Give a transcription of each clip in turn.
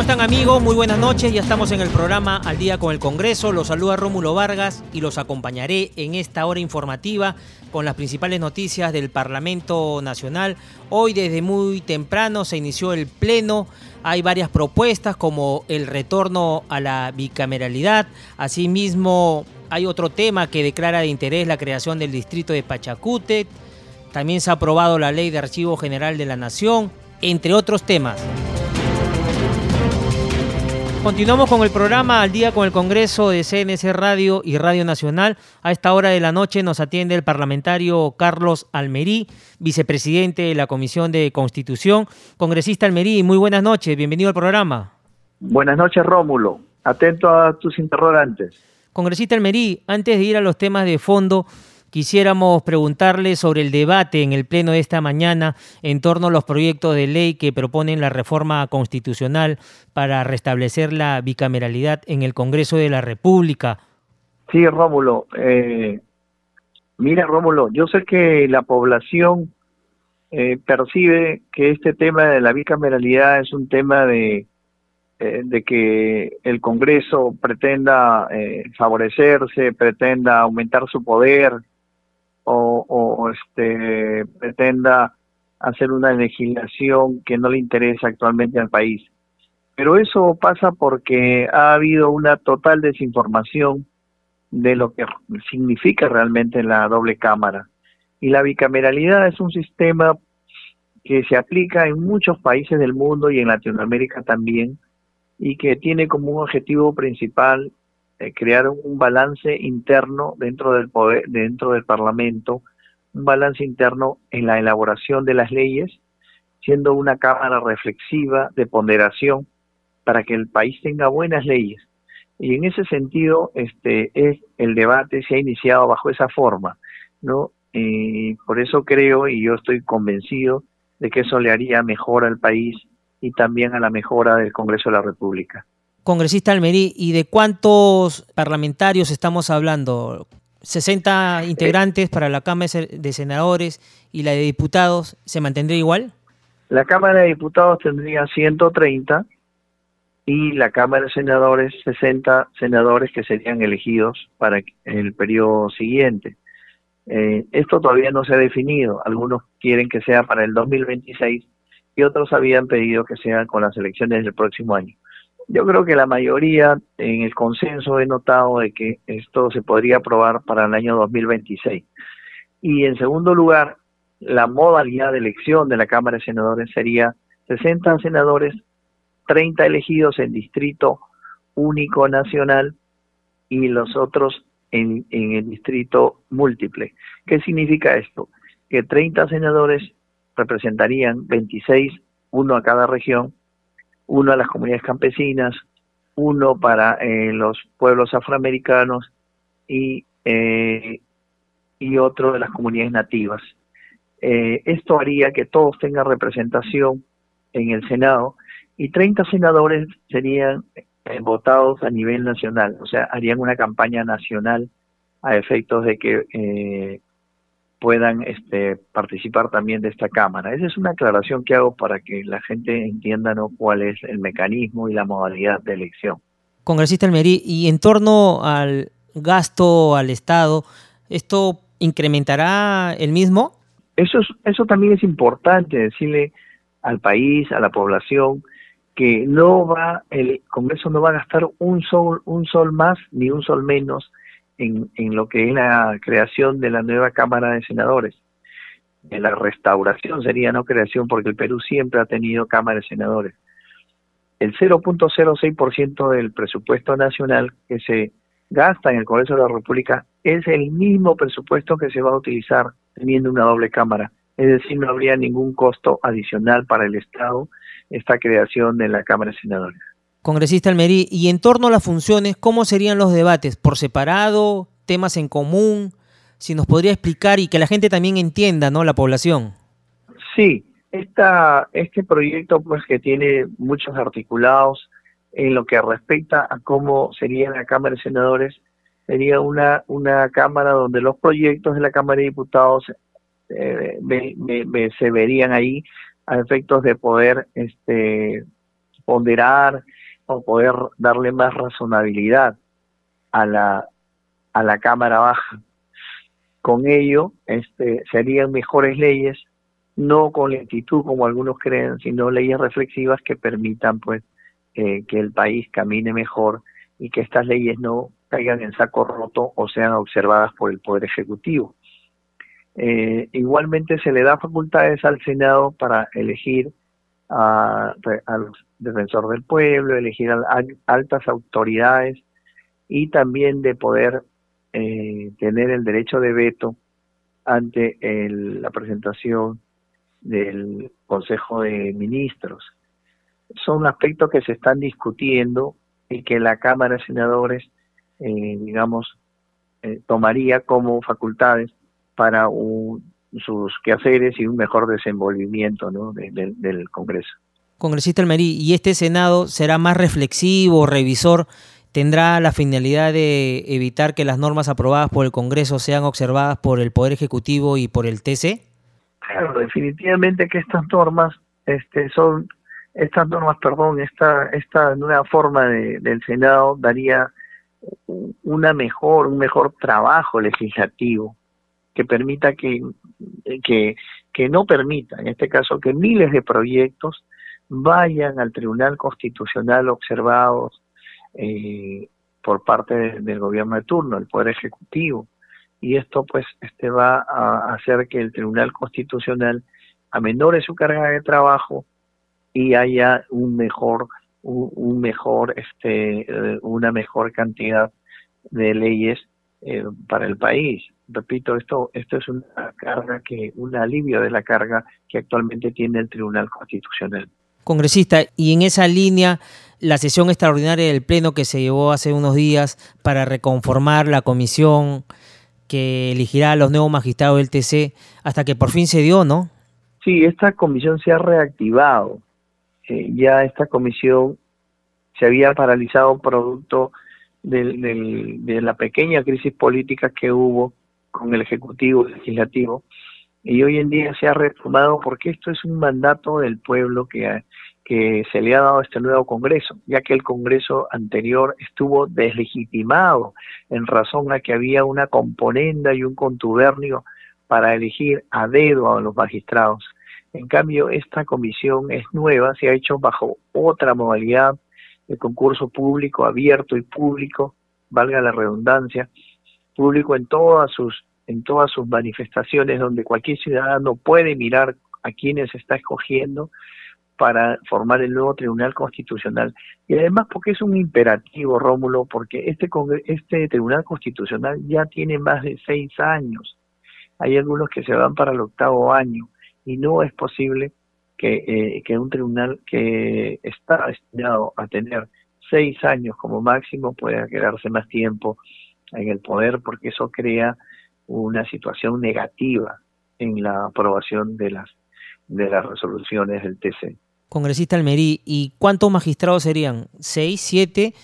¿Cómo están amigos? Muy buenas noches. Ya estamos en el programa Al día con el Congreso. Los saluda Rómulo Vargas y los acompañaré en esta hora informativa con las principales noticias del Parlamento Nacional. Hoy desde muy temprano se inició el Pleno. Hay varias propuestas como el retorno a la bicameralidad. Asimismo, hay otro tema que declara de interés la creación del distrito de Pachacute. También se ha aprobado la ley de Archivo General de la Nación, entre otros temas. Continuamos con el programa Al día con el Congreso de CNC Radio y Radio Nacional. A esta hora de la noche nos atiende el parlamentario Carlos Almerí, vicepresidente de la Comisión de Constitución. Congresista Almerí, muy buenas noches, bienvenido al programa. Buenas noches, Rómulo. Atento a tus interrogantes. Congresista Almerí, antes de ir a los temas de fondo, Quisiéramos preguntarle sobre el debate en el Pleno de esta mañana en torno a los proyectos de ley que proponen la reforma constitucional para restablecer la bicameralidad en el Congreso de la República. Sí, Rómulo. Eh, mira, Rómulo, yo sé que la población eh, percibe que este tema de la bicameralidad es un tema de, eh, de que el Congreso pretenda favorecerse, pretenda aumentar su poder, o, este, pretenda hacer una legislación que no le interesa actualmente al país. Pero eso pasa porque ha habido una total desinformación de lo que significa realmente la doble cámara. Y la bicameralidad es un sistema que se aplica en muchos países del mundo y en Latinoamérica también, y que tiene como un objetivo principal eh, crear un balance interno dentro del poder, dentro del Parlamento, un balance interno en la elaboración de las leyes, siendo una cámara reflexiva de ponderación para que el país tenga buenas leyes. Y en ese sentido, este es el debate se ha iniciado bajo esa forma, ¿no? Por eso creo y yo estoy convencido de que eso le haría mejor al país y también a la mejora del Congreso de la República. Congresista Almerí, ¿y de cuántos parlamentarios estamos hablando? ¿60 integrantes para la Cámara de Senadores y la de Diputados se mantendría igual? La Cámara de Diputados tendría 130 y la Cámara de Senadores 60 senadores que serían elegidos para el periodo siguiente. Eh, esto todavía no se ha definido. Algunos quieren que sea para el 2026 y otros habían pedido que sea con las elecciones del próximo año. Yo creo que la mayoría en el consenso he notado de que esto se podría aprobar para el año 2026. Y en segundo lugar, la modalidad de elección de la Cámara de Senadores sería 60 senadores, 30 elegidos en distrito único nacional y los otros en, en el distrito múltiple. ¿Qué significa esto? Que 30 senadores representarían 26, uno a cada región, uno a las comunidades campesinas, uno para eh, los pueblos afroamericanos y, eh, y otro de las comunidades nativas. Eh, esto haría que todos tengan representación en el Senado y 30 senadores serían votados a nivel nacional, o sea, harían una campaña nacional a efectos de que puedan este, participar también de esta Cámara. Esa es una aclaración que hago para que la gente entienda ¿no? cuál es el mecanismo y la modalidad de elección. Congresista Almerí, y en torno al gasto al Estado, ¿esto incrementará el mismo? Eso, es, eso también es importante decirle al país, a la población, que no va, el Congreso no va a gastar un sol, un sol más ni un sol menos en, lo que es la creación de la nueva Cámara de Senadores. En la restauración sería no creación porque el Perú siempre ha tenido Cámara de Senadores. El 0.06% del presupuesto nacional que se gasta en el Congreso de la República es el mismo presupuesto que se va a utilizar teniendo una doble Cámara. Es decir, no habría ningún costo adicional para el Estado esta creación de la Cámara de Senadores. Congresista Almerí, y en torno a las funciones, ¿cómo serían los debates? ¿Por separado? ¿Temas en común? Si nos podría explicar y que la gente también entienda, ¿no? La población. Sí, esta, este proyecto pues que tiene muchos articulados en lo que respecta a cómo sería la Cámara de Senadores, sería una, una Cámara donde los proyectos de la Cámara de Diputados eh, se verían ahí a efectos de poder este, ponderar o poder darle más razonabilidad a la, a la Cámara Baja. Con ello este, serían mejores leyes, no con lentitud como algunos creen, sino leyes reflexivas que permitan pues eh, que el país camine mejor y que estas leyes no caigan en saco roto o sean observadas por el Poder Ejecutivo. Eh, igualmente se le da facultades al Senado para elegir a, al defensor del pueblo, elegir a, altas autoridades y también de poder eh, tener el derecho de veto ante la presentación del Consejo de Ministros. Son aspectos que se están discutiendo y que la Cámara de Senadores, eh, digamos, tomaría como facultades para sus quehaceres y un mejor desenvolvimiento del Congreso. Congresista Almerí, ¿y este Senado será más reflexivo, revisor? ¿Tendrá la finalidad de evitar que las normas aprobadas por el Congreso sean observadas por el Poder Ejecutivo y por el TC? Claro, definitivamente que estas normas este, son, estas normas, perdón, esta, esta nueva forma del Senado daría una mejor, un mejor trabajo legislativo que permita que, que, que no permita, en este caso, que miles de proyectos vayan al Tribunal Constitucional observados eh, por parte del gobierno de turno, el Poder Ejecutivo. Y esto pues este va a hacer que el Tribunal Constitucional amenore su carga de trabajo y haya un mejor un, mejor este eh, una mejor cantidad de leyes eh, para el país repito, esto, esto es una carga que, un alivio de la carga que actualmente tiene el Tribunal Constitucional. Congresista, y en esa línea, la sesión extraordinaria del Pleno que se llevó hace unos días para reconformar la comisión que elegirá a los nuevos magistrados del TC, hasta que por fin se dio, ¿no? Sí, esta comisión se ha reactivado. Eh, ya esta comisión se había paralizado producto de la pequeña crisis política que hubo con el Ejecutivo y Legislativo, y hoy en día se ha retomado porque esto es un mandato del pueblo que, que se le ha dado a este nuevo Congreso, ya que el Congreso anterior estuvo deslegitimado en razón a que había una componenda y un contubernio para elegir a dedo a los magistrados. En cambio, esta comisión es nueva, se ha hecho bajo otra modalidad de concurso público, abierto y público, valga la redundancia, público en todas sus en todas sus manifestaciones donde cualquier ciudadano puede mirar a quienes está escogiendo para formar el nuevo Tribunal Constitucional. Y además porque es un imperativo, Rómulo, porque este, este Tribunal Constitucional ya tiene más de seis años. Hay algunos que se van para el octavo año y no es posible que, eh, que un tribunal que está destinado a tener seis años como máximo pueda quedarse más tiempo en el poder porque eso crea una situación negativa en la aprobación de las de las resoluciones del TC. Congresista Almerí, ¿y cuántos magistrados serían? ¿Seis, siete?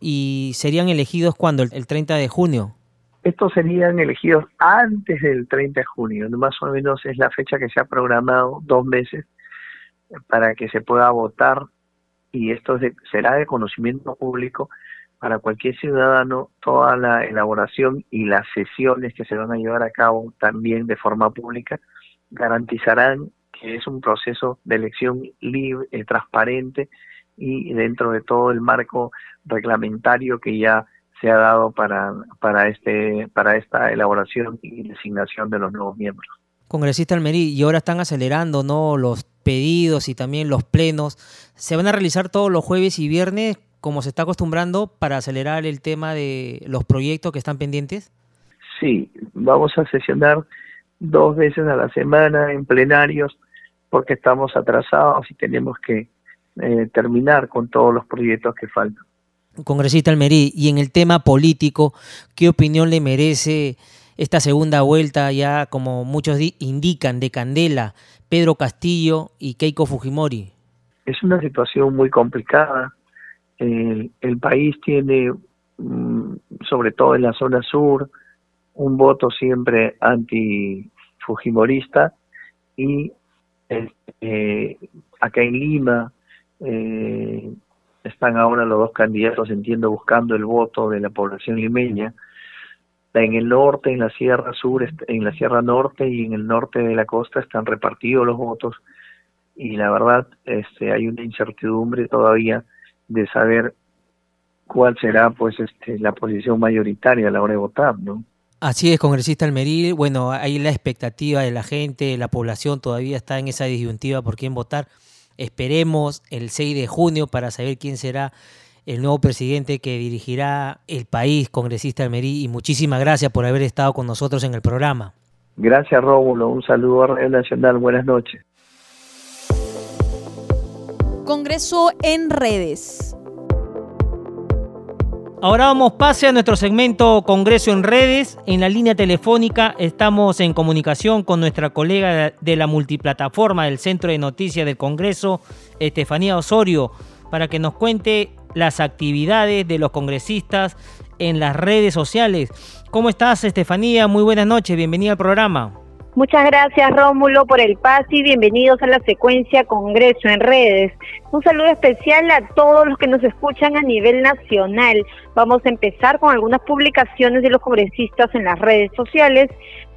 ¿Y serían elegidos cuándo? ¿El 30 de junio? Estos serían elegidos antes del 30 de junio, más o menos es la fecha que se ha programado, dos meses, para que se pueda votar y esto será de conocimiento público para cualquier ciudadano toda la elaboración y las sesiones que se van a llevar a cabo también de forma pública garantizarán que es un proceso de elección libre, eh, transparente y dentro de todo el marco reglamentario que ya se ha dado para, para, este, para esta elaboración y designación de los nuevos miembros. Congresista Almerí, y ahora están acelerando ¿no? los pedidos y también los plenos. ¿Se van a realizar todos los jueves y viernes? como se está acostumbrando para acelerar el tema de los proyectos que están pendientes? Sí, vamos a sesionar dos veces a la semana en plenarios porque estamos atrasados y tenemos que eh, terminar con todos los proyectos que faltan. Congresista Almerí, y en el tema político, ¿qué opinión le merece esta segunda vuelta ya, como muchos indican, de Candela, Pedro Castillo y Keiko Fujimori? Es una situación muy complicada. el país tiene, mm, sobre todo en la zona sur, un voto siempre anti-fujimorista y eh, acá en Lima eh, están ahora los dos candidatos, entiendo, buscando el voto de la población limeña. En el norte, en la Sierra Sur, en la Sierra Norte y en el norte de la costa están repartidos los votos y la verdad este, hay una incertidumbre todavía de saber cuál será pues este, la posición mayoritaria a la hora de votar, ¿no? Así es, congresista Almerí. Bueno, hay la expectativa de la gente, la población todavía está en esa disyuntiva por quién votar. Esperemos el 6 de junio para saber quién será el nuevo presidente que dirigirá el país, congresista Almerí. Y muchísimas gracias por haber estado con nosotros en el programa. Gracias, Rómulo. Un saludo a Radio Nacional. Buenas noches. Congreso en redes. Ahora vamos pase a nuestro segmento Congreso en redes. En la línea telefónica estamos en comunicación con nuestra colega de la multiplataforma del Centro de Noticias del Congreso, Estefanía Osorio, para que nos cuente las actividades de los congresistas en las redes sociales. ¿Cómo estás, Estefanía? Muy buenas noches, bienvenida al programa. Muchas gracias Rómulo por el pase y bienvenidos a la secuencia Congreso en redes. Un saludo especial a todos los que nos escuchan a nivel nacional. Vamos a empezar con algunas publicaciones de los congresistas en las redes sociales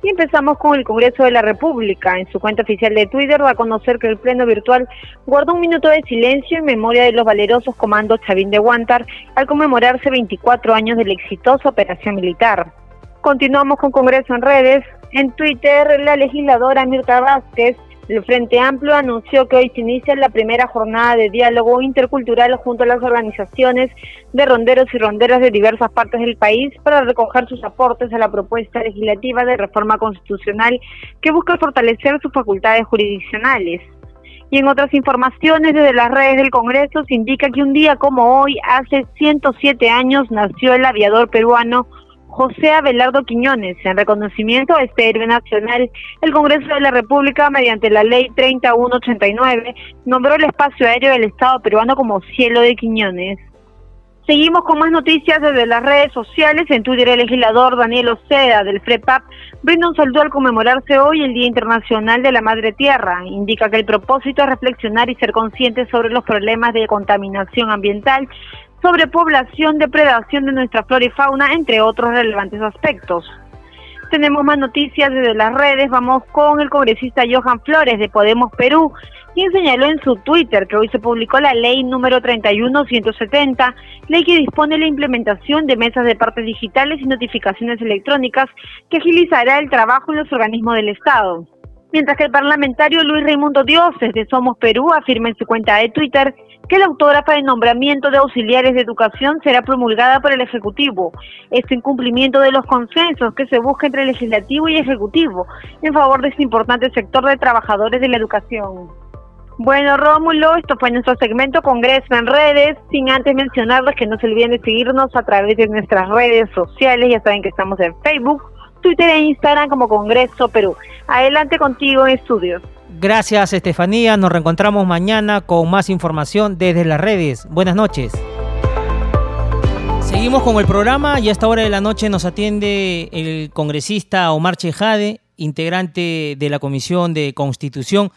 y empezamos con el Congreso de la República. En su cuenta oficial de Twitter va a conocer que el Pleno Virtual guardó un minuto de silencio en memoria de los valerosos comandos Chavín de Guantar al conmemorarse 24 años de la exitosa operación militar. Continuamos con Congreso en redes. En Twitter, la legisladora Mirta Vázquez del Frente Amplio anunció que hoy se inicia la primera jornada de diálogo intercultural junto a las organizaciones de ronderos y ronderas de diversas partes del país para recoger sus aportes a la propuesta legislativa de reforma constitucional que busca fortalecer sus facultades jurisdiccionales. Y en otras informaciones desde las redes del Congreso se indica que un día como hoy, hace 107 años, nació el aviador peruano José Abelardo Quiñones. En reconocimiento a este héroe nacional, el Congreso de la República, mediante la Ley 3189, nombró el espacio aéreo del Estado peruano como Cielo de Quiñones. Seguimos con más noticias desde las redes sociales. En Twitter, el legislador Daniel Oceda del FREPAP brinda un saludo al conmemorarse hoy el Día Internacional de la Madre Tierra. Indica que el propósito es reflexionar y ser conscientes sobre los problemas de contaminación ambiental sobrepoblación, depredación de nuestra flora y fauna, entre otros relevantes aspectos. Tenemos más noticias desde las redes. Vamos con el congresista Johan Flores de Podemos Perú, quien señaló en su Twitter que hoy se publicó la ley número 31170, ley que dispone la implementación de mesas de partes digitales y notificaciones electrónicas que agilizará el trabajo en los organismos del Estado. Mientras que el parlamentario Luis Raimundo Dioses de Somos Perú afirma en su cuenta de Twitter que la autógrafa de nombramiento de auxiliares de educación será promulgada por el Ejecutivo. Esto en cumplimiento de los consensos que se busca entre el Legislativo y Ejecutivo en favor de este importante sector de trabajadores de la educación. Bueno, Rómulo, esto fue nuestro segmento Congreso en redes, sin antes mencionarles que no se olviden de seguirnos a través de nuestras redes sociales, ya saben que estamos en Facebook, Twitter e Instagram como Congreso Perú. Adelante contigo en estudios. Gracias Estefanía, nos reencontramos mañana con más información desde las redes. Buenas noches. Seguimos con el programa y a esta hora de la noche nos atiende el congresista Omar Chejade, integrante de la Comisión de Constitución,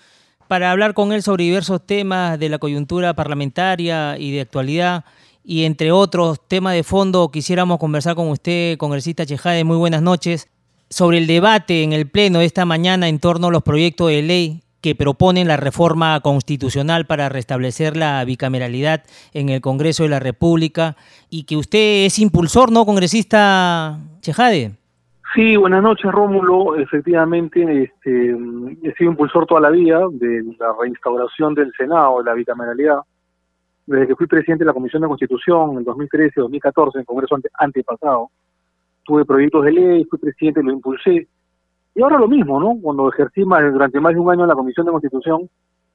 para hablar con él sobre diversos temas de la coyuntura parlamentaria y de actualidad. Y entre otros temas de fondo, quisiéramos conversar con usted, congresista Chejade. Muy buenas noches. Sobre el debate en el Pleno de esta mañana en torno a los proyectos de ley que proponen la reforma constitucional para restablecer la bicameralidad en el Congreso de la República y que usted es impulsor, ¿no, congresista Chejade? Sí, buenas noches, Rómulo. Efectivamente, este, he sido impulsor toda la vida de la reinstauración del Senado, de la bicameralidad. Desde que fui presidente de la Comisión de Constitución en 2013-2014, en el Congreso antepasado, tuve proyectos de ley, fui presidente, lo impulsé y ahora lo mismo, ¿no? Cuando ejercí más, durante más de un año en la Comisión de Constitución,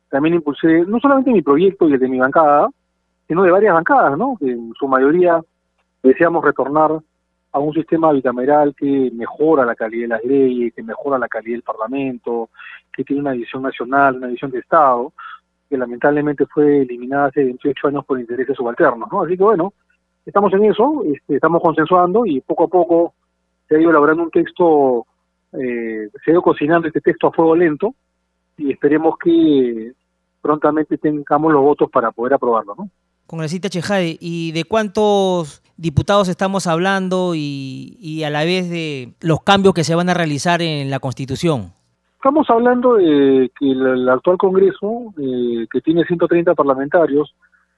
también impulsé no solamente mi proyecto y el de mi bancada, sino de varias bancadas, ¿no? Que en su mayoría deseamos retornar a un sistema bicameral que mejora la calidad de las leyes, que mejora la calidad del Parlamento, que tiene una visión nacional, una visión de Estado, que lamentablemente fue eliminada hace 28 años por intereses subalternos, ¿no? Así que bueno, estamos en eso, este, estamos consensuando y poco a poco se ha ido elaborando un texto, eh, se ha ido cocinando este texto a fuego lento y esperemos que prontamente tengamos los votos para poder aprobarlo, ¿no? Congresista Chejade, ¿y de cuántos diputados estamos hablando y, a la vez de los cambios que se van a realizar en la Constitución? Estamos hablando de que el, actual Congreso, eh, que tiene 130 parlamentarios,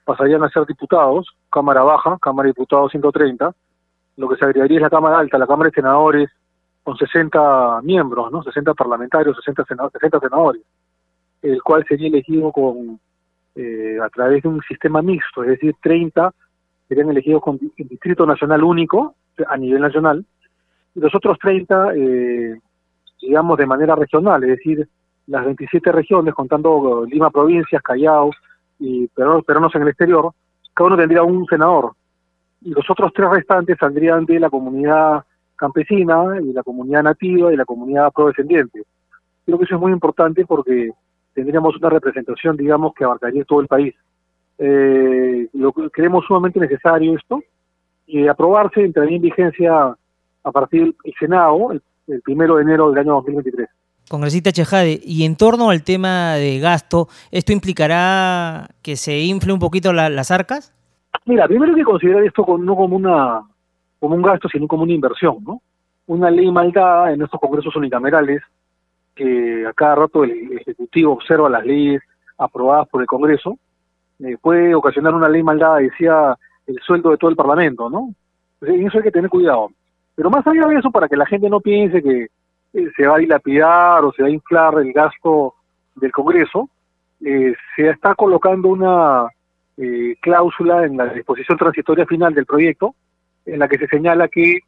pasarían a ser diputados, Cámara Baja, Cámara de Diputados 130, lo que se agregaría es la Cámara Alta, la Cámara de Senadores, con 60 miembros, ¿no? 60 parlamentarios, 60 senadores, 60 senadores, el cual sería elegido con eh, a través de un sistema mixto, es decir, 30 serían elegidos con distrito nacional único a nivel nacional, y los otros 30, eh, digamos, de manera regional, es decir, las 27 regiones, contando Lima provincias, Callao y peruanos en el exterior, cada uno tendría un senador, y los otros tres restantes saldrían de la comunidad campesina y la comunidad nativa y la comunidad prodescendiente. Creo que eso es muy importante porque tendríamos una representación, digamos, que abarcaría todo el país. Eh, lo creemos sumamente necesario esto y aprobarse entraría en vigencia a partir del Senado el, primero de enero del año 2023. Congresista Chejade, y en torno al tema de gasto, ¿esto implicará que se infle un poquito las arcas? Mira, primero hay que considerar esto no como una un gasto, sino como una inversión, ¿no? Una ley maldada en estos congresos unicamerales, que a cada rato el Ejecutivo observa las leyes aprobadas por el Congreso, eh, puede ocasionar una ley maldada, decía, el sueldo de todo el Parlamento, ¿no? en eso hay que tener cuidado. Pero más allá de eso, para que la gente no piense que eh, se va a dilapidar o se va a inflar el gasto del Congreso, eh, se está colocando una cláusula en la disposición transitoria final del proyecto, en la que se señala que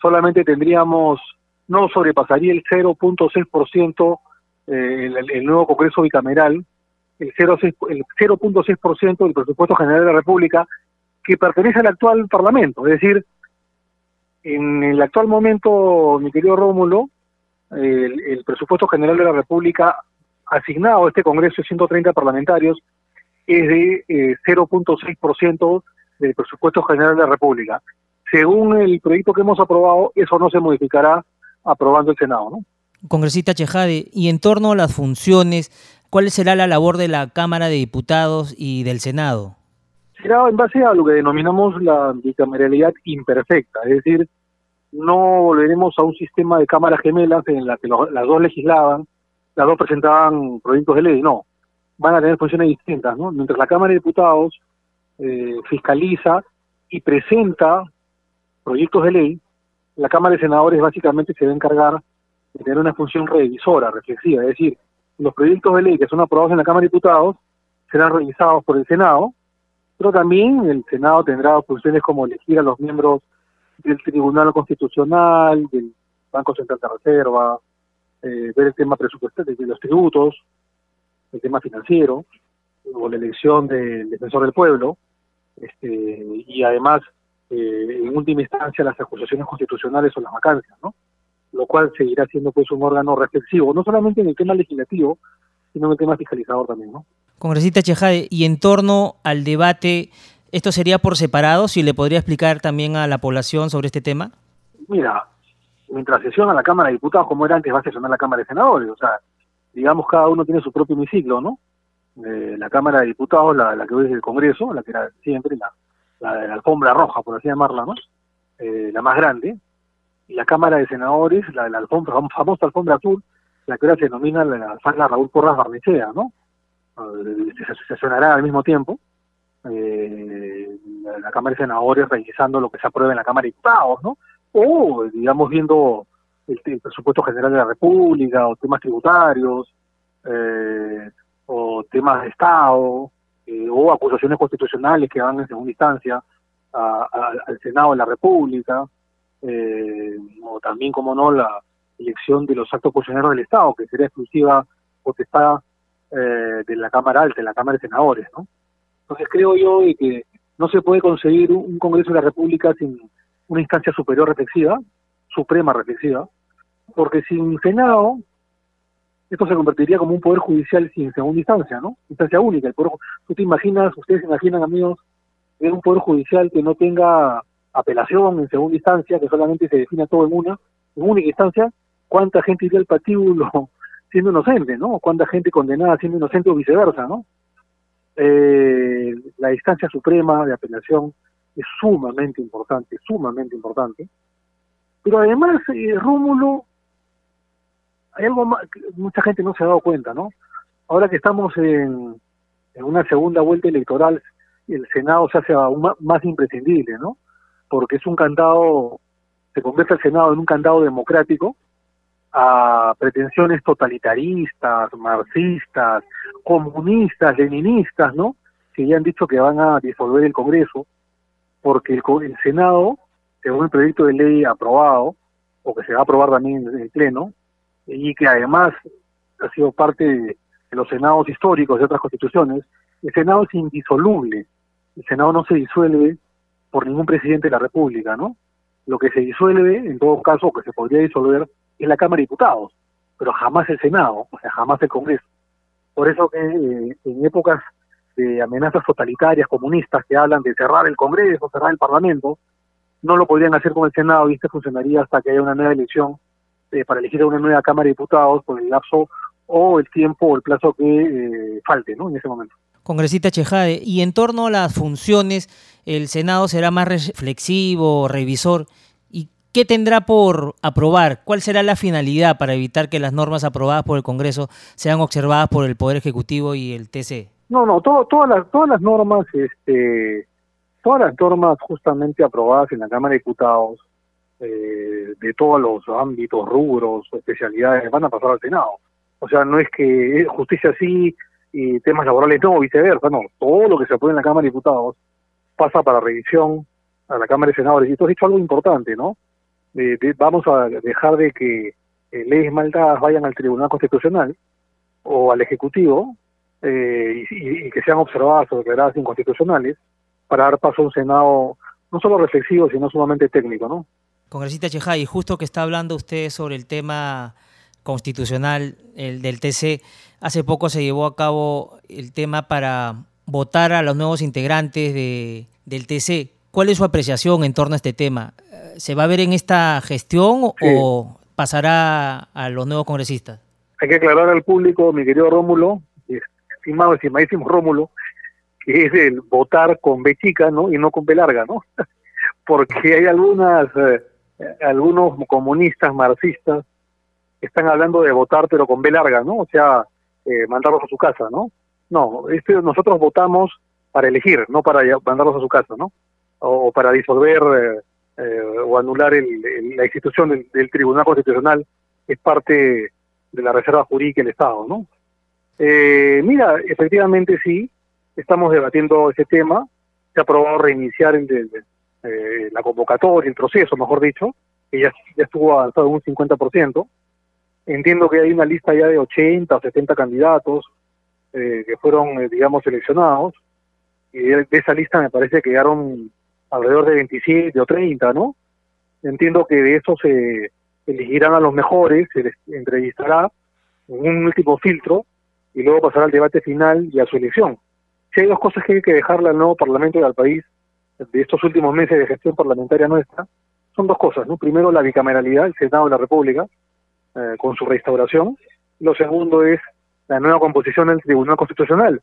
solamente tendríamos, no sobrepasaría el 0.6% eh, el, el nuevo Congreso bicameral el 0.6% del presupuesto general de la República que pertenece al actual Parlamento. Es decir, en el actual momento, mi querido Rómulo, el, presupuesto general de la República asignado a este Congreso de 130 parlamentarios es de 0.6% eh, del presupuesto general de la República. Según el proyecto que hemos aprobado, eso no se modificará aprobando el Senado, ¿no? Congresista Chejade, y en torno a las funciones ¿Cuál será la labor de la Cámara de Diputados y del Senado? Será en base a lo que denominamos la bicameralidad imperfecta, es decir, no volveremos a un sistema de cámaras gemelas en la que las dos legislaban, las dos presentaban proyectos de ley, no, van a tener funciones distintas, ¿no? Mientras la Cámara de Diputados eh, fiscaliza y presenta proyectos de ley, la Cámara de Senadores básicamente se va a encargar de tener una función revisora, reflexiva, es decir, los proyectos de ley que son aprobados en la Cámara de Diputados serán revisados por el Senado, pero también el Senado tendrá funciones como elegir a los miembros del Tribunal Constitucional, del Banco Central de Reserva, eh, ver el tema presupuestal de los tributos, el tema financiero, o la elección del defensor del pueblo, este, y además, eh, en última instancia, las acusaciones constitucionales o las vacancias, ¿no? lo cual seguirá siendo pues un órgano reflexivo, no solamente en el tema legislativo, sino en el tema fiscalizador también, ¿no? Congresista Chejade, y en torno al debate, ¿esto sería por separado? Si le podría explicar también a la población sobre este tema. Mira, mientras sesiona la Cámara de Diputados, como era antes, va a sesionar la Cámara de Senadores, o sea, digamos, cada uno tiene su propio hemiciclo, ¿no? Eh, la Cámara de Diputados, la, la que hoy es el Congreso, la que era siempre la, la, la alfombra roja, por así llamarla, ¿no? Eh, la más grande, y la Cámara de Senadores, la, la alfombra, famosa alfombra azul, la que ahora se denomina la sala Raúl Porras Barnechea, ¿no? Eh, se sesionará al mismo tiempo. Eh, la, Cámara de Senadores revisando lo que se aprueba en la Cámara de Diputados, ¿no? O, digamos, viendo el, presupuesto general de la República, o temas tributarios, eh, o temas de Estado, eh, o acusaciones constitucionales que van en segunda instancia al Senado de la República eh, o también, como no, la elección de los actos funcionarios del Estado, que sería exclusiva potestad eh, de la Cámara Alta, de la Cámara de Senadores, ¿no? Entonces creo yo que no se puede conseguir un Congreso de la República sin una instancia superior reflexiva, suprema reflexiva, porque sin Senado esto se convertiría como un poder judicial sin segunda instancia, ¿no? Instancia única. El poder, tú te imaginas, ustedes se imaginan, amigos, un poder judicial que no tenga apelación en segunda instancia, que solamente se defina todo en una, en única instancia, ¿cuánta gente iría al patíbulo siendo inocente, ¿no? ¿Cuánta gente condenada siendo inocente o viceversa, ¿no? Eh, la instancia suprema de apelación es sumamente importante, sumamente importante. Pero además, eh, Rómulo, hay algo más, que mucha gente no se ha dado cuenta, ¿no? Ahora que estamos en, en una segunda vuelta electoral, el Senado se hace aún más imprescindible, ¿no? Porque es un candado, se convierte el Senado en un candado democrático a pretensiones totalitaristas, marxistas, comunistas, leninistas, ¿no? Que ya han dicho que van a disolver el Congreso, porque el, el Senado, según el proyecto de ley aprobado, o que se va a aprobar también en el Pleno, y que además ha sido parte de los senados históricos de otras constituciones, el Senado es indisoluble. El Senado no se disuelve por ningún presidente de la República, ¿no? Lo que se disuelve, en todo caso, o que se podría disolver, es la Cámara de Diputados, pero jamás el Senado, o sea, jamás el Congreso. Por eso que eh, en épocas de amenazas totalitarias, comunistas, que hablan de cerrar el Congreso, cerrar el Parlamento, no lo podrían hacer con el Senado y este funcionaría hasta que haya una nueva elección eh, para elegir a una nueva Cámara de Diputados por el lapso o el tiempo o el plazo que eh, falte ¿no? en ese momento. Congresista Chejade, y en torno a las funciones, el Senado será más reflexivo, revisor. ¿Y qué tendrá por aprobar? ¿Cuál será la finalidad para evitar que las normas aprobadas por el Congreso sean observadas por el Poder Ejecutivo y el TC? No, no, todas, las, todas las normas, este, todas las normas justamente aprobadas en la Cámara de Diputados eh, de todos los ámbitos, rubros, especialidades, van a pasar al Senado. O sea, no es que justicia sí y temas laborales no, viceversa, no. Todo lo que se aprueba en la Cámara de Diputados pasa para revisión a la Cámara de Senadores. Y tú has dicho algo importante, ¿no? Vamos a dejar de que eh, leyes maldadas vayan al Tribunal Constitucional o al Ejecutivo eh, y, que sean observadas o declaradas inconstitucionales para dar paso a un Senado no solo reflexivo, sino sumamente técnico, ¿no? Congresista Chejay, justo que está hablando usted sobre el tema constitucional el del TC, hace poco se llevó a cabo el tema para votar a los nuevos integrantes de, del TC. ¿Cuál es su apreciación en torno a este tema? ¿Se va a ver en esta gestión o pasará a los nuevos congresistas? Hay que aclarar al público, mi querido Rómulo, estimado, estimadísimo Rómulo, que es el votar con B chica, ¿no? Y no con B larga, ¿no? Porque hay algunas... Eh, algunos comunistas marxistas están hablando de votar pero con B larga, ¿no? O sea, eh, mandarlos a su casa, ¿no? No, este, nosotros votamos para elegir, no para mandarlos a su casa, ¿no? O, para disolver eh, eh, o anular la institución del, Tribunal Constitucional, es parte de la reserva jurídica del Estado, ¿no? mira, efectivamente sí, estamos debatiendo ese tema, se ha aprobado reiniciar el, eh, la convocatoria, el proceso, mejor dicho, que ya, ya estuvo avanzado un 50%. Entiendo que hay una lista ya de 80 o 70 candidatos eh, que fueron, eh, digamos, seleccionados, y de, esa lista me parece que quedaron alrededor de 27 o 30, ¿no? Entiendo que de eso se elegirán a los mejores, se les entrevistará en un último filtro y luego pasará al debate final y a su elección. Si hay dos cosas que hay que dejarle al nuevo Parlamento y al país, de estos últimos meses de gestión parlamentaria nuestra son dos cosas. ¿no? Primero, la bicameralidad, el Senado de la República, eh, con su restauración. Lo segundo es la nueva composición del Tribunal Constitucional,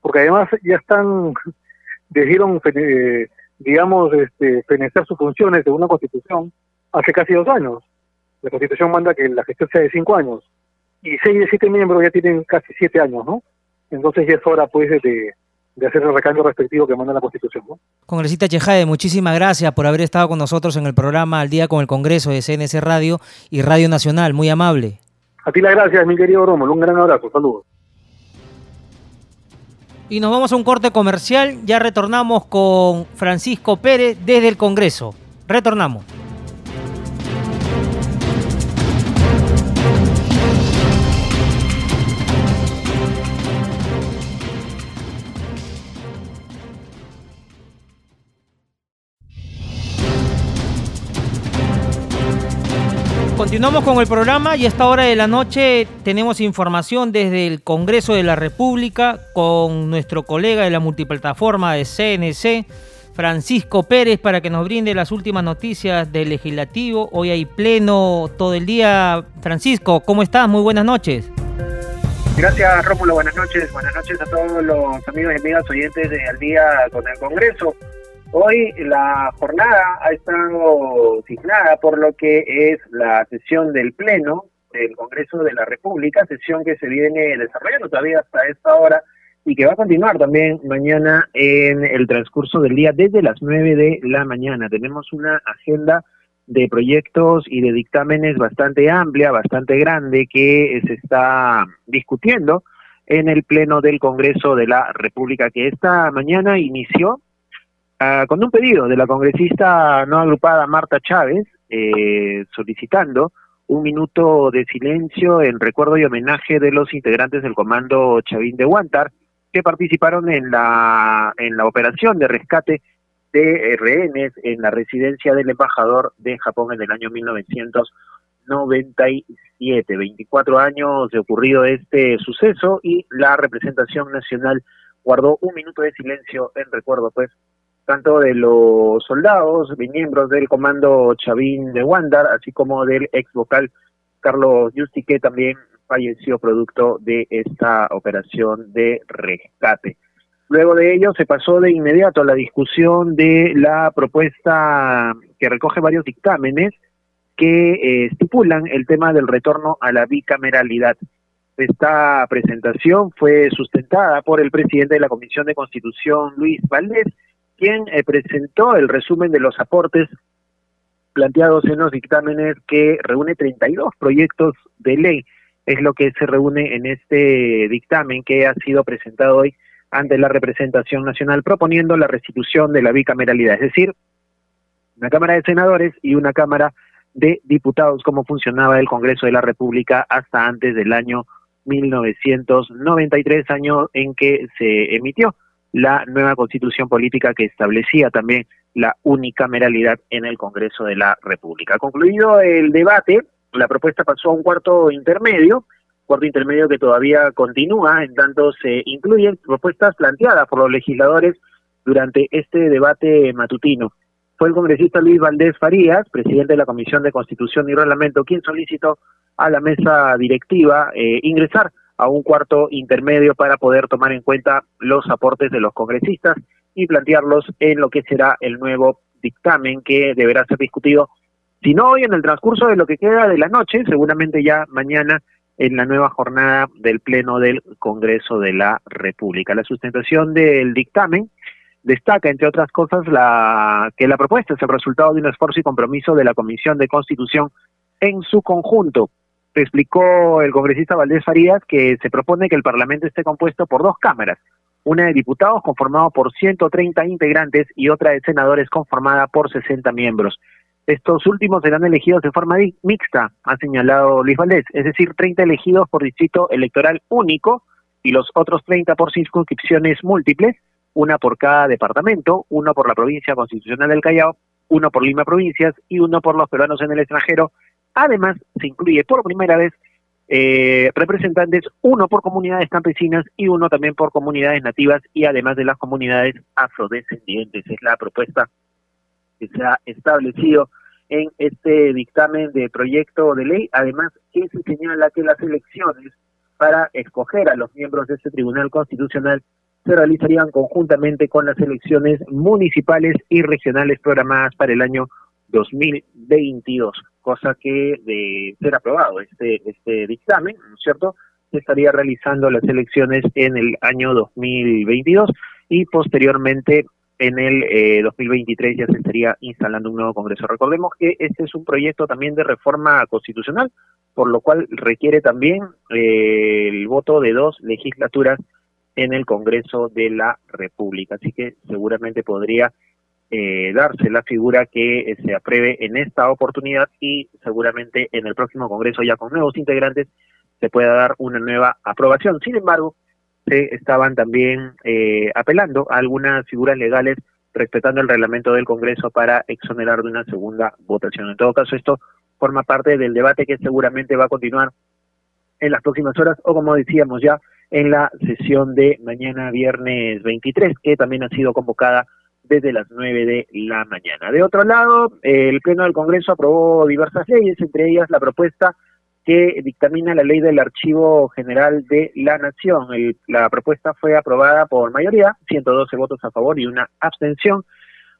porque además ya están, decidieron, eh, digamos, este, fenestrar sus funciones de una constitución hace casi dos años. La constitución manda que la gestión sea de cinco años, y seis de siete miembros ya tienen casi siete años, ¿no? Entonces ya es hora, pues, de, de hacer el recambio respectivo que manda la Constitución. ¿no? Congresista Chejade, muchísimas gracias por haber estado con nosotros en el programa Al Día con el Congreso de CNC Radio y Radio Nacional. Muy amable. A ti las gracias, mi querido Rómulo. Un gran abrazo. Saludos. Y nos vamos a un corte comercial. Ya retornamos con Francisco Pérez desde el Congreso. Retornamos. Continuamos con el programa y a esta hora de la noche tenemos información desde el Congreso de la República con nuestro colega de la multiplataforma de CNC, Francisco Pérez, para que nos brinde las últimas noticias del legislativo. Hoy hay pleno todo el día. Francisco, ¿cómo estás? Muy buenas noches. Gracias, Rómulo. Buenas noches. Buenas noches a todos los amigos y amigas oyentes de Al Día con el Congreso. Hoy la jornada ha estado signada por lo que es la sesión del Pleno del Congreso de la República, sesión que se viene desarrollando todavía hasta esta hora y que va a continuar también mañana en el transcurso del día desde las 9 de la mañana. Tenemos una agenda de proyectos y de dictámenes bastante amplia, bastante grande, que se está discutiendo en el Pleno del Congreso de la República, que esta mañana inició Ah, con un pedido de la congresista no agrupada Marta Chávez, eh, solicitando un minuto de silencio en recuerdo y homenaje de los integrantes del Comando Chavín de Huántar que participaron en la, en la operación de rescate de rehenes en la residencia del embajador de Japón en el año 1997. 24 años de ocurrido este suceso y la representación nacional guardó un minuto de silencio en recuerdo pues tanto de los soldados, miembros del comando Chavín de Wandar, así como del ex vocal Carlos Justi, que también falleció producto de esta operación de rescate. Luego de ello se pasó de inmediato a la discusión de la propuesta que recoge varios dictámenes que eh, estipulan el tema del retorno a la bicameralidad. Esta presentación fue sustentada por el presidente de la Comisión de Constitución, Luis Valdés, quien eh, presentó el resumen de los aportes planteados en los dictámenes que reúne 32 proyectos de ley. Es lo que se reúne en este dictamen que ha sido presentado hoy ante la representación nacional proponiendo la restitución de la bicameralidad, es decir, una Cámara de Senadores y una Cámara de Diputados, como funcionaba el Congreso de la República hasta antes del año 1993, año en que se emitió la nueva constitución política que establecía también la unicameralidad en el Congreso de la República. Concluido el debate, la propuesta pasó a un cuarto intermedio, cuarto intermedio que todavía continúa, en tanto se incluyen propuestas planteadas por los legisladores durante este debate matutino. Fue el congresista Luis Valdés Farías, presidente de la Comisión de Constitución y Reglamento, quien solicitó a la mesa directiva eh, ingresar a un cuarto intermedio para poder tomar en cuenta los aportes de los congresistas y plantearlos en lo que será el nuevo dictamen que deberá ser discutido, si no hoy en el transcurso de lo que queda de la noche, seguramente ya mañana en la nueva jornada del Pleno del Congreso de la República. La sustentación del dictamen destaca, entre otras cosas, la, que la propuesta es el resultado de un esfuerzo y compromiso de la Comisión de Constitución en su conjunto explicó el congresista Valdés Farías que se propone que el Parlamento esté compuesto por dos cámaras, una de diputados conformada por 130 integrantes y otra de senadores conformada por 60 miembros. Estos últimos serán elegidos de forma mixta, ha señalado Luis Valdés, es decir, 30 elegidos por distrito electoral único y los otros 30 por circunscripciones múltiples, una por cada departamento, uno por la provincia constitucional del Callao, uno por Lima Provincias y uno por los peruanos en el extranjero Además, se incluye por primera vez eh, representantes, uno por comunidades campesinas y uno también por comunidades nativas y además de las comunidades afrodescendientes. Es la propuesta que se ha establecido en este dictamen de proyecto de ley. Además, que se señala que las elecciones para escoger a los miembros de este Tribunal Constitucional se realizarían conjuntamente con las elecciones municipales y regionales programadas para el año 2022, cosa que de ser aprobado este, este dictamen, ¿no es cierto?, se estaría realizando las elecciones en el año 2022 y posteriormente en el 2023 eh, ya se estaría instalando un nuevo Congreso. Recordemos que este es un proyecto también de reforma constitucional, por lo cual requiere también eh, el voto de dos legislaturas en el Congreso de la República. Así que seguramente podría eh, darse la figura que eh, se apruebe en esta oportunidad y seguramente en el próximo Congreso ya con nuevos integrantes se pueda dar una nueva aprobación. Sin embargo, se estaban también eh, apelando a algunas figuras legales respetando el reglamento del Congreso para exonerar de una segunda votación. En todo caso, esto forma parte del debate que seguramente va a continuar en las próximas horas o como decíamos ya en la sesión de mañana viernes 23 que también ha sido convocada desde las 9 de la mañana. De otro lado, el Pleno del Congreso aprobó diversas leyes, entre ellas la propuesta que dictamina la ley del Archivo General de la Nación. la propuesta fue aprobada por mayoría, 112 votos a favor y una abstención.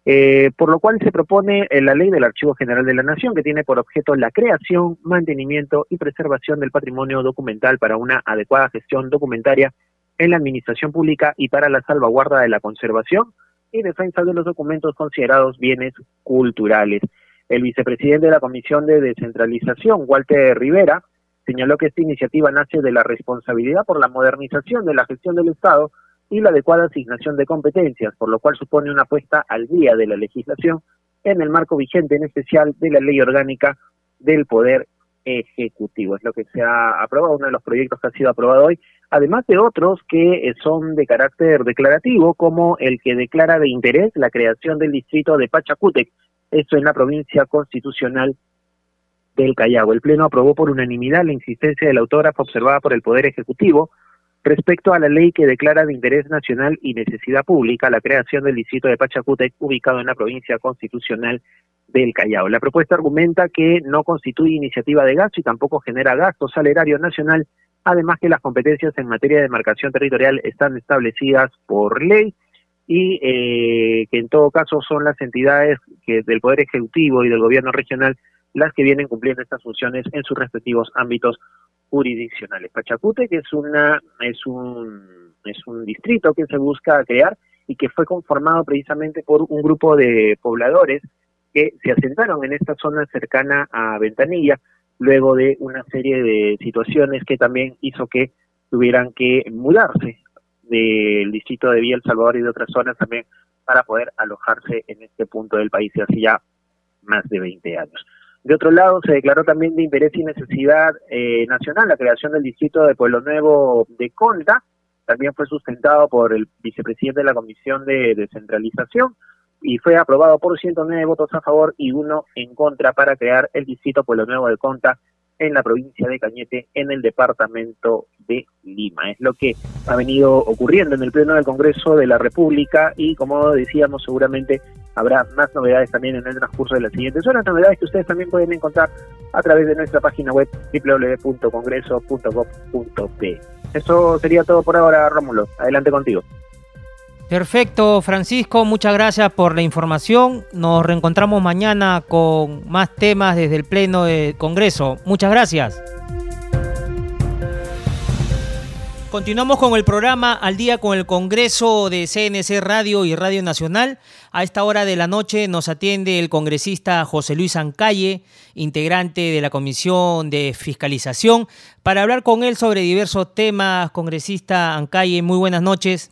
Eh, por lo cual se propone eh, la ley del Archivo General de la Nación, que tiene por objeto la creación, mantenimiento y preservación del patrimonio documental para una adecuada gestión documentaria en la administración pública y para la salvaguarda de la conservación y defensa de los documentos considerados bienes culturales. El vicepresidente de la Comisión de Descentralización, Walter Rivera, señaló que esta iniciativa nace de la responsabilidad por la modernización de la gestión del Estado y la adecuada asignación de competencias, por lo cual supone una apuesta al día de la legislación en el marco vigente, en especial de la ley orgánica del Poder Ejecutivo. Es lo que se ha aprobado, uno de los proyectos que ha sido aprobado hoy, además de otros que eh, son de carácter declarativo, como el que declara de interés la creación del distrito de Pachacútec, esto en la provincia constitucional del Callao. El Pleno aprobó por unanimidad la insistencia del autógrafo observada por el Poder Ejecutivo, respecto a la ley que declara de interés nacional y necesidad pública la creación del distrito de Pachacútec ubicado en la provincia constitucional del Callao. La propuesta argumenta que no constituye iniciativa de gasto y tampoco genera gasto salerario nacional, además que las competencias en materia de demarcación territorial están establecidas por ley y eh, que en todo caso son las entidades del Poder Ejecutivo y del Gobierno regional las que vienen cumpliendo estas funciones en sus respectivos ámbitos jurisdiccionales. Pachacute, que es una es un es un distrito que se busca crear y que fue conformado precisamente por un grupo de pobladores que se asentaron en esta zona cercana a Ventanilla luego de una serie de situaciones que también hizo que tuvieran que mudarse del distrito de Villa El Salvador y de otras zonas también para poder alojarse en este punto del país hace ya más de 20 años. De otro lado, se declaró también de interés y necesidad eh, nacional la creación del distrito de Pueblo Nuevo de Conta. También fue sustentado por el vicepresidente de la Comisión de Descentralización y fue aprobado por 109 votos a favor y uno en contra para crear el distrito Pueblo Nuevo de Conta en la provincia de Cañete, en el departamento de Lima. Es lo que ha venido ocurriendo en el Pleno del Congreso de la República y, como decíamos, seguramente habrá más novedades también en el transcurso de las siguientes horas, novedades que ustedes también pueden encontrar a través de nuestra página web www.congreso.gov.p. Eso sería todo por ahora, Rómulo. Adelante contigo. Perfecto, Francisco, muchas gracias por la información. Nos reencontramos mañana con más temas desde el Pleno del Congreso. Muchas gracias. Continuamos con el programa Al día con el Congreso de CNC Radio y Radio Nacional. A esta hora de la noche nos atiende el congresista José Luis Ancalle, integrante de la Comisión de Fiscalización, para hablar con él sobre diversos temas. Congresista Ancalle, muy buenas noches.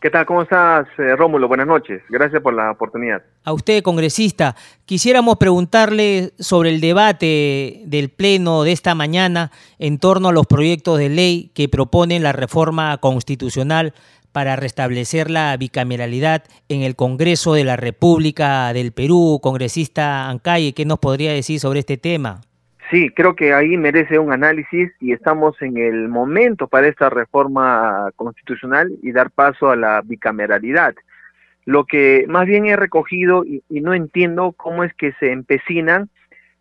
¿Qué tal? ¿Cómo estás, eh, Rómulo? Buenas noches. Gracias por la oportunidad. A usted, congresista, quisiéramos preguntarle sobre el debate del Pleno de esta mañana en torno a los proyectos de ley que proponen la reforma constitucional para restablecer la bicameralidad en el Congreso de la República del Perú. Congresista Ancalle, ¿qué nos podría decir sobre este tema? Sí, creo que ahí merece un análisis y estamos en el momento para esta reforma constitucional y dar paso a la bicameralidad. Lo que más bien he recogido y, no entiendo cómo es que se empecinan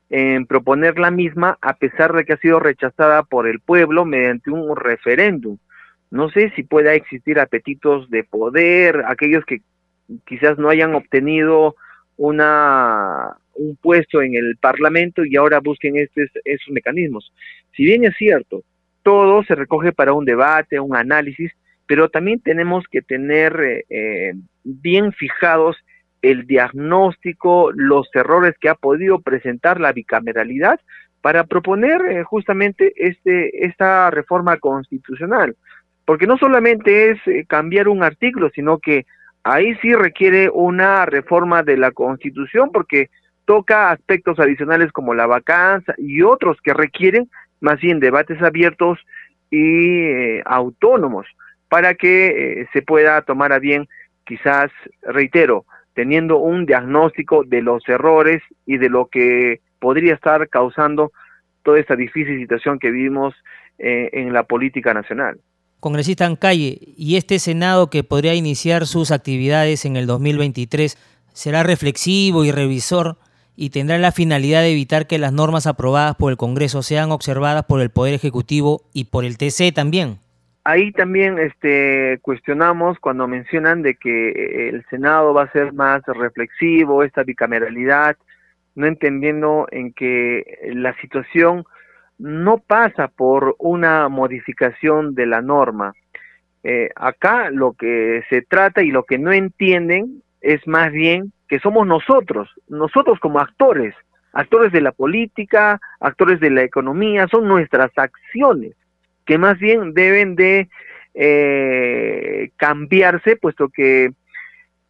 en proponer la misma a pesar de que ha sido rechazada por el pueblo mediante un referéndum. No sé si pueda existir apetitos de poder, aquellos que quizás no hayan obtenido una un puesto en el Parlamento y ahora busquen estos, esos mecanismos. Si bien es cierto, todo se recoge para un debate, un análisis, pero también tenemos que tener eh, eh, bien fijados el diagnóstico, los errores que ha podido presentar la bicameralidad para proponer eh, justamente este, esta reforma constitucional. Porque no solamente es cambiar un artículo, sino que ahí sí requiere una reforma de la constitución, porque toca aspectos adicionales como la vacancia y otros que requieren más bien debates abiertos y eh, autónomos para que eh, se pueda tomar a bien, quizás, reitero, teniendo un diagnóstico de los errores y de lo que podría estar causando toda esta difícil situación que vivimos eh, en la política nacional. Congresista Ancalle, ¿y este Senado que podría iniciar sus actividades en el 2023 será reflexivo y revisor y tendrá la finalidad de evitar que las normas aprobadas por el Congreso sean observadas por el Poder Ejecutivo y por el TC también? Ahí también este, cuestionamos cuando mencionan de que el Senado va a ser más reflexivo, esta bicameralidad, no entendiendo en que la situación no pasa por una modificación de la norma. Eh, acá lo que se trata y lo que no entienden es más bien que somos nosotros, nosotros como actores, actores de la política, actores de la economía, son nuestras acciones que más bien deben de eh, cambiarse, puesto que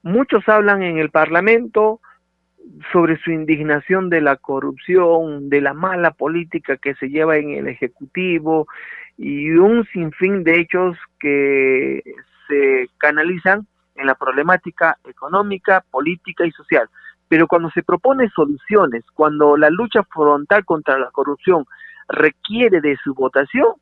muchos hablan en el Parlamento, sobre su indignación de la corrupción, de la mala política que se lleva en el Ejecutivo y un sinfín de hechos que se canalizan en la problemática económica, política y social. Pero cuando se propone soluciones, cuando la lucha frontal contra la corrupción requiere de su votación,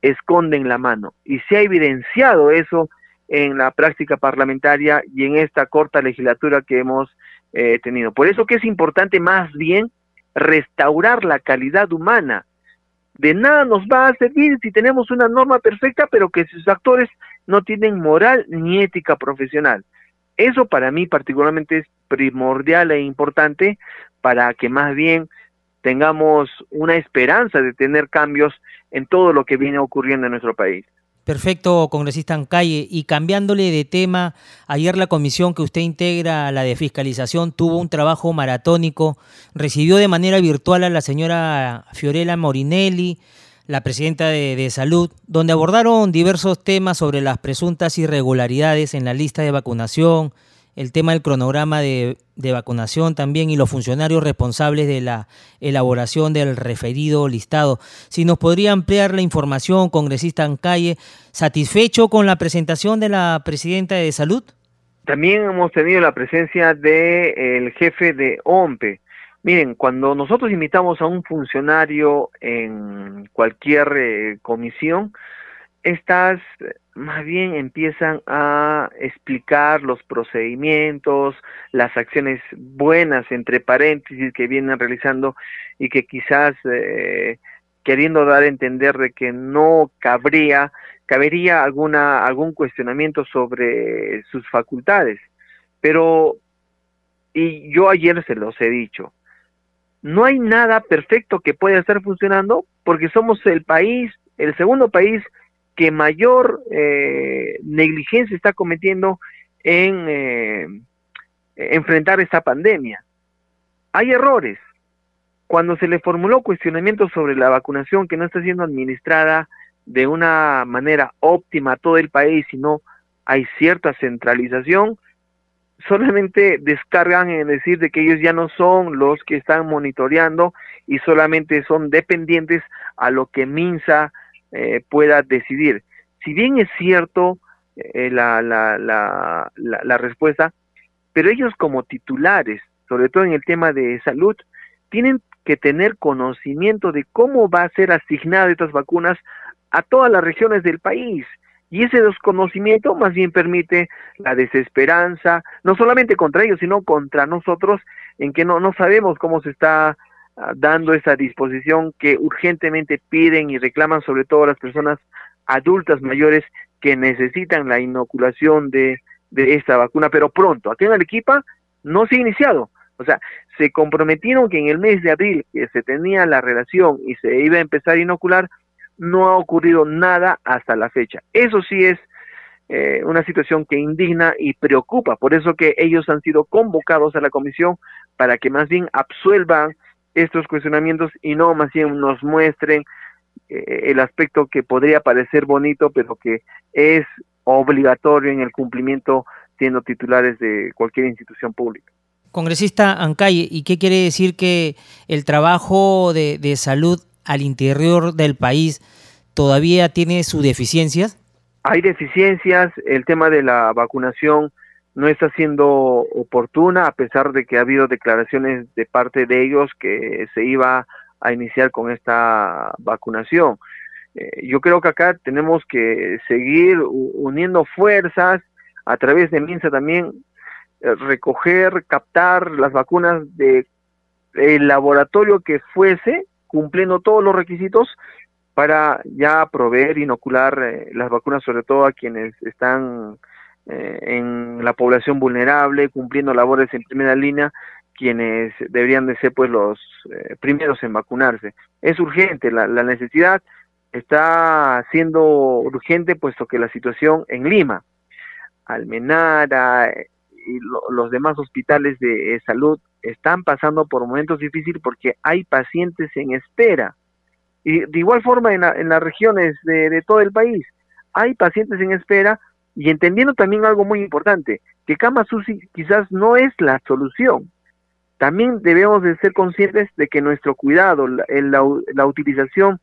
esconden la mano. Y se ha evidenciado eso en la práctica parlamentaria y en esta corta legislatura que hemos eh, tenido. Por eso que es importante más bien restaurar la calidad humana. De nada nos va a servir si tenemos una norma perfecta, pero que sus actores no tienen moral ni ética profesional. Eso para mí particularmente es primordial e importante para que más bien tengamos una esperanza de tener cambios en todo lo que viene ocurriendo en nuestro país. Perfecto, congresista Ancalle. Y cambiándole de tema, ayer la comisión que usted integra, la de fiscalización, tuvo un trabajo maratónico. Recibió de manera virtual a la señora Fiorella Morinelli, la presidenta de, de, Salud, donde abordaron diversos temas sobre las presuntas irregularidades en la lista de vacunación, el tema del cronograma de, vacunación también y los funcionarios responsables de la elaboración del referido listado. Si nos podría ampliar la información, congresista en calle, ¿satisfecho con la presentación de la presidenta de Salud? También hemos tenido la presencia del jefe de OMPE. Miren, cuando nosotros invitamos a un funcionario en cualquier eh, comisión, estas más bien empiezan a explicar los procedimientos, las acciones buenas, entre paréntesis, que vienen realizando y que quizás eh, queriendo dar a entender de que no cabría, cabería alguna, algún cuestionamiento sobre sus facultades. Pero, y yo ayer se los he dicho, no hay nada perfecto que pueda estar funcionando porque somos el país, el segundo país que mayor eh, negligencia está cometiendo en eh, enfrentar esta pandemia. Hay errores. Cuando se le formuló cuestionamiento sobre la vacunación que no está siendo administrada de una manera óptima a todo el país, sino hay cierta centralización, solamente descargan en decir de que ellos ya no son los que están monitoreando y solamente son dependientes a lo que MINSA eh, pueda decidir. Si bien es cierto eh, la, la, la, la, respuesta, pero ellos como titulares, sobre todo en el tema de salud, tienen que tener conocimiento de cómo va a ser asignada estas vacunas a todas las regiones del país. Y ese desconocimiento más bien permite la desesperanza, no solamente contra ellos, sino contra nosotros, en que no, no sabemos cómo se está Ah, dando esa disposición que urgentemente piden y reclaman sobre todo las personas adultas mayores que necesitan la inoculación de, de esta vacuna, pero pronto. Aquí en Arequipa no se ha iniciado. O sea, se comprometieron que en el mes de abril que se tenía la relación y se iba a empezar a inocular, no ha ocurrido nada hasta la fecha. Eso sí es eh, una situación que indigna y preocupa. Por eso que ellos han sido convocados a la comisión para que más bien absuelvan estos cuestionamientos y no más bien nos muestren eh, el aspecto que podría parecer bonito, pero que es obligatorio en el cumplimiento siendo titulares de cualquier institución pública. Congresista Ancay, ¿y qué quiere decir que el trabajo de, de salud al interior del país todavía tiene sus deficiencias? Hay deficiencias, el tema de la vacunación no está siendo oportuna a pesar de que ha habido declaraciones de parte de ellos que se iba a iniciar con esta vacunación. Eh, yo creo que acá tenemos que seguir uniendo fuerzas a través de MINSA también, eh, recoger, captar las vacunas de el laboratorio que fuese, cumpliendo todos los requisitos para ya proveer, inocular eh, las vacunas, sobre todo a quienes están en la población vulnerable, cumpliendo labores en primera línea, quienes deberían de ser pues los primeros en vacunarse. Es urgente la, la necesidad está siendo urgente puesto que la situación en Lima, Almenara y los demás hospitales de salud están pasando por momentos difíciles porque hay pacientes en espera. Y de igual forma en, las regiones de, todo el país hay pacientes en espera y entendiendo también algo muy importante, que cama SUSI quizás no es la solución. También debemos de ser conscientes de que nuestro cuidado, la, la utilización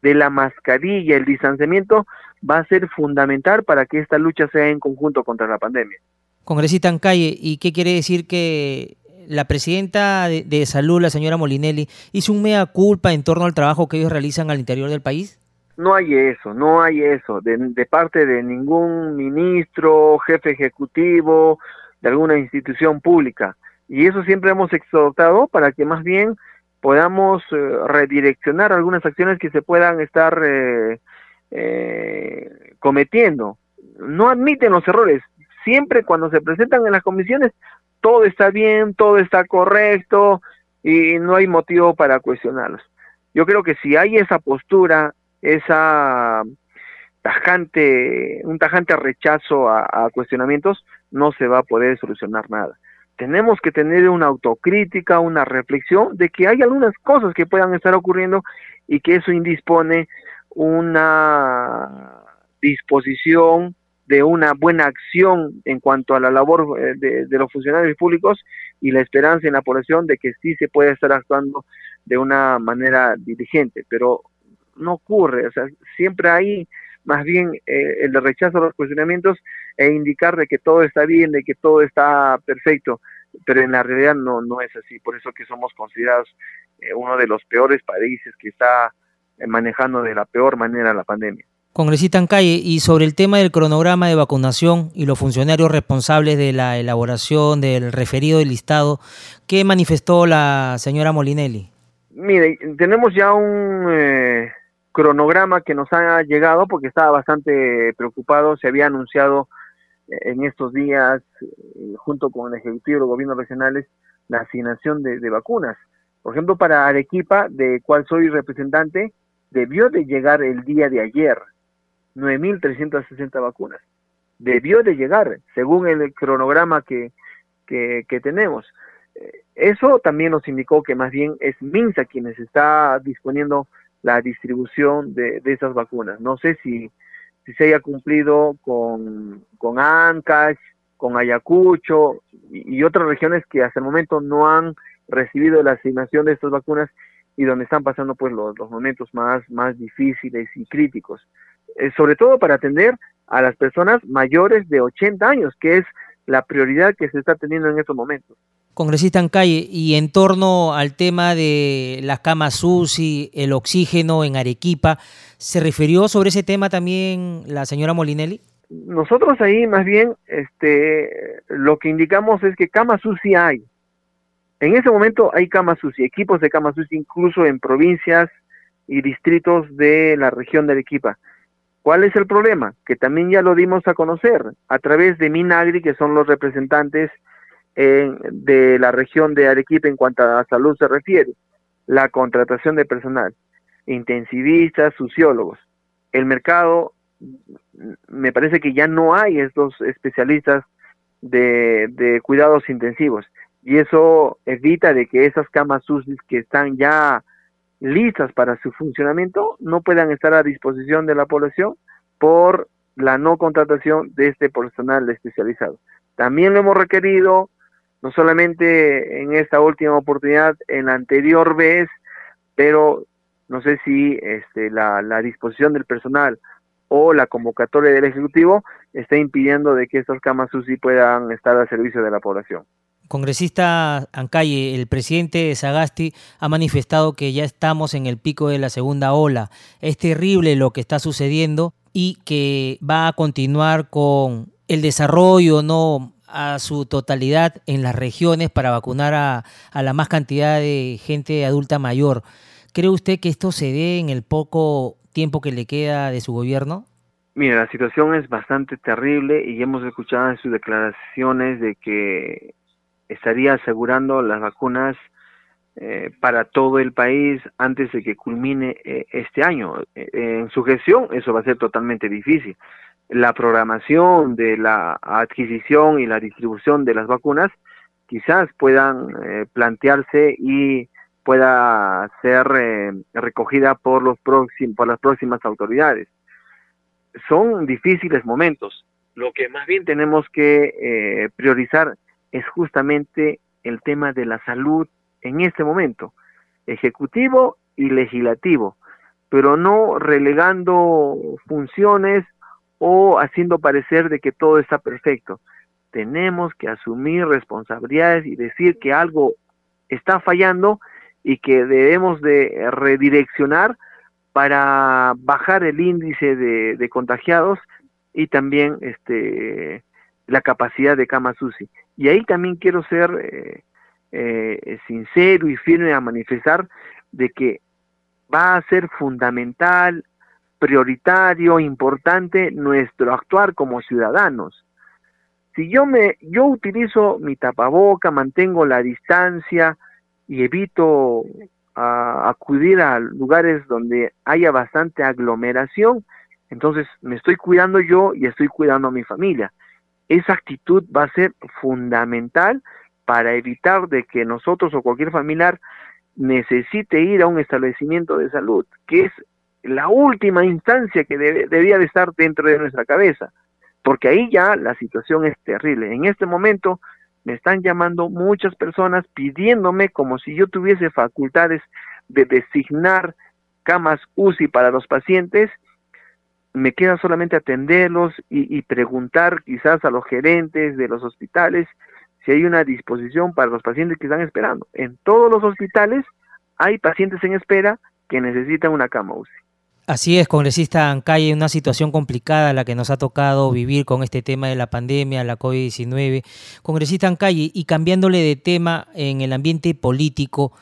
de la mascarilla, el distanciamiento, va a ser fundamental para que esta lucha sea en conjunto contra la pandemia. Congresista en calle, ¿y qué quiere decir que la presidenta de, salud, la señora Molinelli, hizo un mea culpa en torno al trabajo que ellos realizan al interior del país? No hay eso, no hay eso, de, de parte de ningún ministro, jefe ejecutivo, de alguna institución pública. Y eso siempre hemos exhortado para que más bien podamos eh, redireccionar algunas acciones que se puedan estar eh, eh, cometiendo. No admiten los errores. Siempre cuando se presentan en las comisiones, todo está bien, todo está correcto y no hay motivo para cuestionarlos. Yo creo que si hay esa postura, esa tajante, un tajante rechazo a cuestionamientos, no se va a poder solucionar nada tenemos que tener una autocrítica, una reflexión de que hay algunas cosas que puedan estar ocurriendo y que eso indispone una disposición de una buena acción en cuanto a la labor eh, de, los funcionarios públicos y la esperanza en la población de que sí se puede estar actuando de una manera diligente, pero no ocurre, o sea, siempre hay más bien eh, el rechazo a los cuestionamientos e indicar de que todo está bien, de que todo está perfecto, pero en la realidad no, no es así, por eso que somos considerados eh, uno de los peores países que está eh, manejando de la peor manera la pandemia. Congresista en calle, y sobre el tema del cronograma de vacunación y los funcionarios responsables de la elaboración del referido del listado, ¿qué manifestó la señora Molinelli? Mire, tenemos ya un cronograma que nos ha llegado porque estaba bastante preocupado, se había anunciado eh, en estos días, eh, junto con el Ejecutivo y los gobiernos regionales, la asignación de, vacunas. Por ejemplo, para Arequipa, de cual soy representante, debió de llegar el día de ayer 9.360 vacunas. Debió de llegar, según el cronograma que, que, tenemos. Eh, eso también nos indicó que más bien es MINSA quienes está disponiendo la distribución de, esas vacunas. No sé si, si se haya cumplido con, con Ancash, con Ayacucho y, otras regiones que hasta el momento no han recibido la asignación de estas vacunas y donde están pasando pues los, los momentos más, más difíciles y críticos. Eh, sobre todo para atender a las personas mayores de 80 años, que es la prioridad que se está teniendo en estos momentos. Congresista en calle, y en torno al tema de las camas UCI, el oxígeno en Arequipa, ¿se refirió sobre ese tema también la señora Molinelli? Nosotros ahí más bien este, lo que indicamos es que camas UCI hay. En ese momento hay camas UCI, equipos de camas UCI incluso en provincias y distritos de la región de Arequipa. ¿Cuál es el problema? Que también ya lo dimos a conocer a través de Minagri, que son los representantes de la región de Arequipa en cuanto a salud se refiere, la contratación de personal, intensivistas, sociólogos. El mercado, me parece que ya no hay estos especialistas de, de cuidados intensivos y eso evita de que esas camas UCI que están ya listas para su funcionamiento no puedan estar a disposición de la población por la no contratación de este personal especializado. También lo hemos requerido no solamente en esta última oportunidad, en la anterior vez, pero no sé si este, la, disposición del personal o la convocatoria del Ejecutivo está impidiendo de que estas camas UCI puedan estar al servicio de la población. Congresista Ancalle, el presidente Sagasti ha manifestado que ya estamos en el pico de la segunda ola. Es terrible lo que está sucediendo y que va a continuar con el desarrollo no a su totalidad en las regiones para vacunar a, a la más cantidad de gente adulta mayor. ¿Cree usted que esto se dé en el poco tiempo que le queda de su gobierno? Mira, la situación es bastante terrible y hemos escuchado en sus declaraciones de que estaría asegurando las vacunas eh, para todo el país antes de que culmine eh, este año. Eh, en su gestión eso va a ser totalmente difícil. La programación de la adquisición y la distribución de las vacunas quizás puedan plantearse y pueda ser recogida por los próximos por las próximas autoridades. Son difíciles momentos. Lo que más bien tenemos que priorizar es justamente el tema de la salud en este momento, ejecutivo y legislativo, pero no relegando funciones o haciendo parecer de que todo está perfecto. Tenemos que asumir responsabilidades y decir que algo está fallando y que debemos de redireccionar para bajar el índice de, contagiados y también este la capacidad de camas UCI. Y ahí también quiero ser eh, eh, sincero y firme a manifestar de que va a ser fundamental, prioritario, importante nuestro actuar como ciudadanos. Si yo me yo utilizo mi tapaboca, mantengo la distancia y evito acudir a lugares donde haya bastante aglomeración, entonces me estoy cuidando yo y estoy cuidando a mi familia esa actitud va a ser fundamental para evitar de que nosotros o cualquier familiar necesite ir a un establecimiento de salud, que es la última instancia que debía de estar dentro de nuestra cabeza, porque ahí ya la situación es terrible. En este momento me están llamando muchas personas pidiéndome como si yo tuviese facultades de designar camas UCI para los pacientes me queda solamente atenderlos y, preguntar quizás a los gerentes de los hospitales si hay una disposición para los pacientes que están esperando. En todos los hospitales hay pacientes en espera que necesitan una cama. Así es, congresista Ancalle, una situación complicada la que nos ha tocado vivir con este tema de la pandemia, la COVID-19. Congresista Ancalle, y cambiándole de tema en el ambiente político,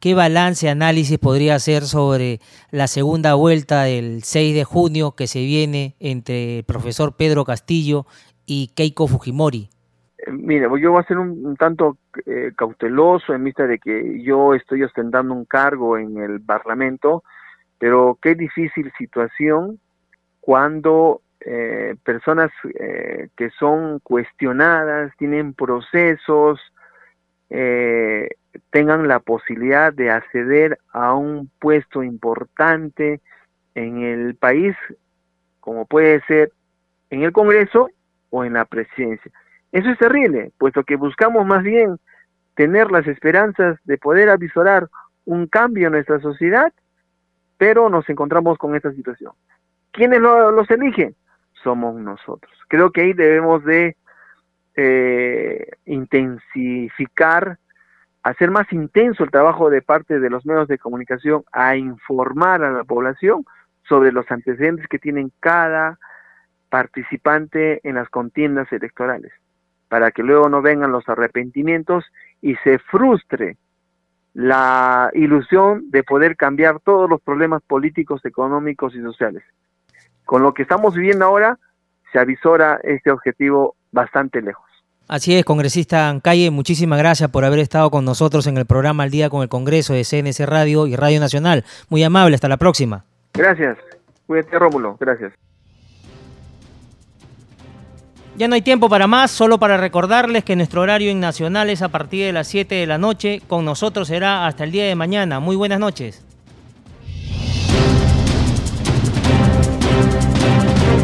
¿Qué balance, análisis podría hacer sobre la segunda vuelta del 6 de junio que se viene entre el profesor Pedro Castillo y Keiko Fujimori? Eh, mire, yo voy a ser un, tanto eh, cauteloso en vista de que yo estoy ostentando un cargo en el Parlamento, pero qué difícil situación cuando eh, personas que son cuestionadas, tienen procesos, eh, tengan la posibilidad de acceder a un puesto importante en el país, como puede ser en el Congreso o en la presidencia. Eso es terrible, puesto que buscamos más bien tener las esperanzas de poder avisorar un cambio en nuestra sociedad, pero nos encontramos con esta situación. ¿Quiénes los eligen? Somos nosotros. Creo que ahí debemos de eh, intensificar hacer más intenso el trabajo de parte de los medios de comunicación a informar a la población sobre los antecedentes que tienen cada participante en las contiendas electorales, para que luego no vengan los arrepentimientos y se frustre la ilusión de poder cambiar todos los problemas políticos, económicos y sociales. Con lo que estamos viviendo ahora, se avisora este objetivo bastante lejos. Así es, congresista Ancalle, muchísimas gracias por haber estado con nosotros en el programa Al Día con el Congreso de CNC Radio y Radio Nacional. Muy amable, hasta la próxima. Gracias. Cuídate, Rómulo. Gracias. Ya no hay tiempo para más, solo para recordarles que nuestro horario en Nacional es a partir de las 7 de la noche. Con nosotros será hasta el día de mañana. Muy buenas noches.